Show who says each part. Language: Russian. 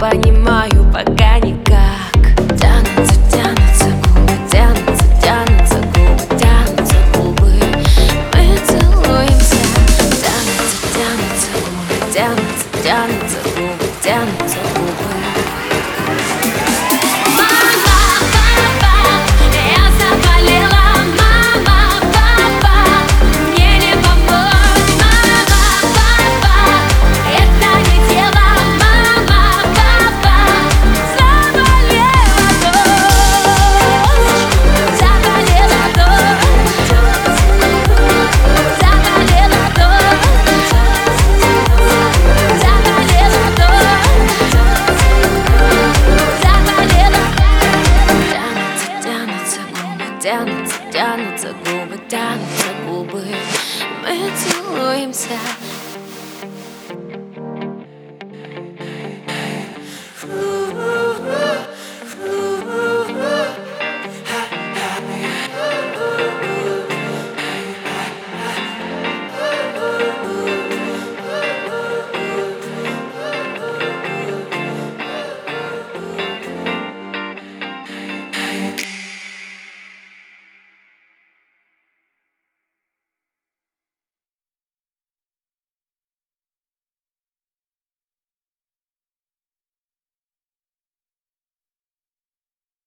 Speaker 1: понимаю пока никак. Тянутся, тянутся губы, тянутся, тянутся губы, тянутся губы. Мы целуемся. Тянутся, тянутся губы, тянутся, тянутся губы, тянутся губы. тянутся, тянутся губы, тянутся губы. Мы целуемся.